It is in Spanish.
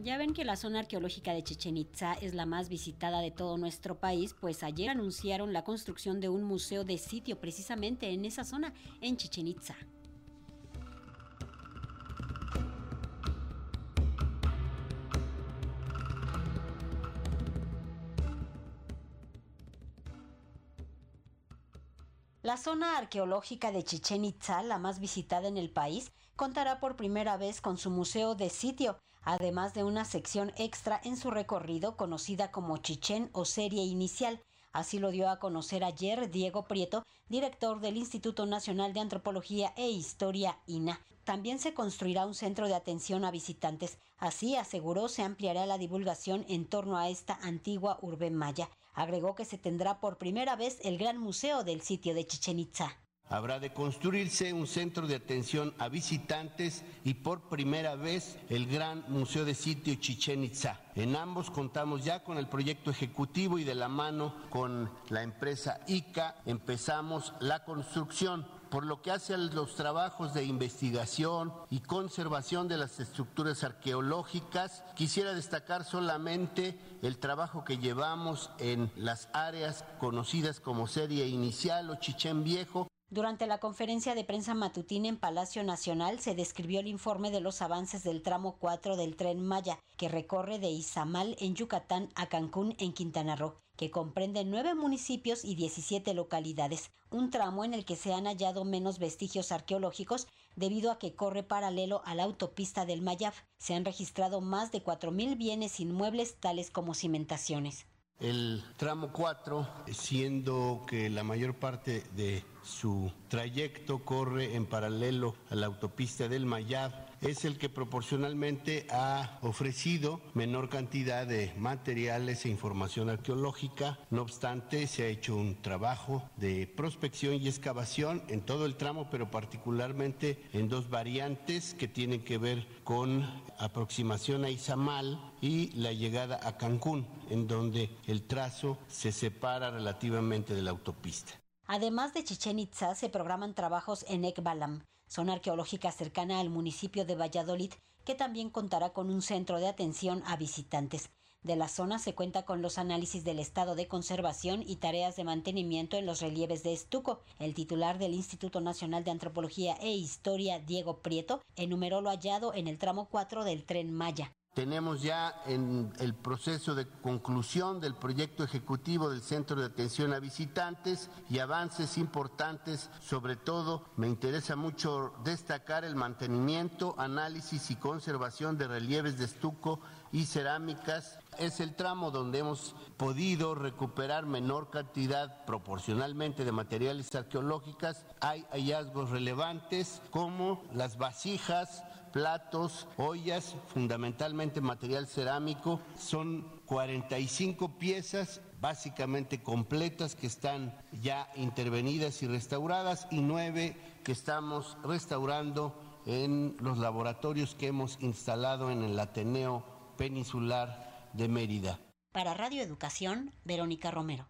Ya ven que la zona arqueológica de Chichen Itza es la más visitada de todo nuestro país, pues ayer anunciaron la construcción de un museo de sitio precisamente en esa zona, en Chichen Itza. La zona arqueológica de Chichen Itza, la más visitada en el país, contará por primera vez con su museo de sitio, además de una sección extra en su recorrido conocida como Chichen o serie inicial. Así lo dio a conocer ayer Diego Prieto, director del Instituto Nacional de Antropología e Historia INA. También se construirá un centro de atención a visitantes. Así aseguró se ampliará la divulgación en torno a esta antigua urbe maya. Agregó que se tendrá por primera vez el gran museo del sitio de Chichen Itza. Habrá de construirse un centro de atención a visitantes y por primera vez el Gran Museo de Sitio Chichen Itza. En ambos contamos ya con el proyecto ejecutivo y de la mano con la empresa ICA empezamos la construcción. Por lo que hace a los trabajos de investigación y conservación de las estructuras arqueológicas, quisiera destacar solamente el trabajo que llevamos en las áreas conocidas como serie inicial o Chichen Viejo, durante la conferencia de prensa matutina en Palacio Nacional se describió el informe de los avances del tramo 4 del tren Maya, que recorre de Izamal en Yucatán a Cancún en Quintana Roo, que comprende nueve municipios y 17 localidades, un tramo en el que se han hallado menos vestigios arqueológicos debido a que corre paralelo a la autopista del Mayaf. Se han registrado más de 4.000 bienes inmuebles tales como cimentaciones. El tramo 4, siendo que la mayor parte de su trayecto corre en paralelo a la autopista del Mayab, es el que proporcionalmente ha ofrecido menor cantidad de materiales e información arqueológica. No obstante, se ha hecho un trabajo de prospección y excavación en todo el tramo, pero particularmente en dos variantes que tienen que ver con aproximación a Izamal y la llegada a Cancún, en donde el trazo se separa relativamente de la autopista. Además de Chichen Itza, se programan trabajos en Ekbalam, zona arqueológica cercana al municipio de Valladolid, que también contará con un centro de atención a visitantes. De la zona se cuenta con los análisis del estado de conservación y tareas de mantenimiento en los relieves de estuco. El titular del Instituto Nacional de Antropología e Historia, Diego Prieto, enumeró lo hallado en el tramo 4 del tren Maya. Tenemos ya en el proceso de conclusión del proyecto ejecutivo del Centro de Atención a Visitantes y avances importantes, sobre todo me interesa mucho destacar el mantenimiento, análisis y conservación de relieves de estuco y cerámicas. Es el tramo donde hemos podido recuperar menor cantidad proporcionalmente de materiales arqueológicas. Hay hallazgos relevantes como las vasijas, platos, ollas, fundamentalmente material cerámico. Son 45 piezas básicamente completas que están ya intervenidas y restauradas y nueve que estamos restaurando en los laboratorios que hemos instalado en el Ateneo Peninsular de Mérida. Para Radio Educación, Verónica Romero.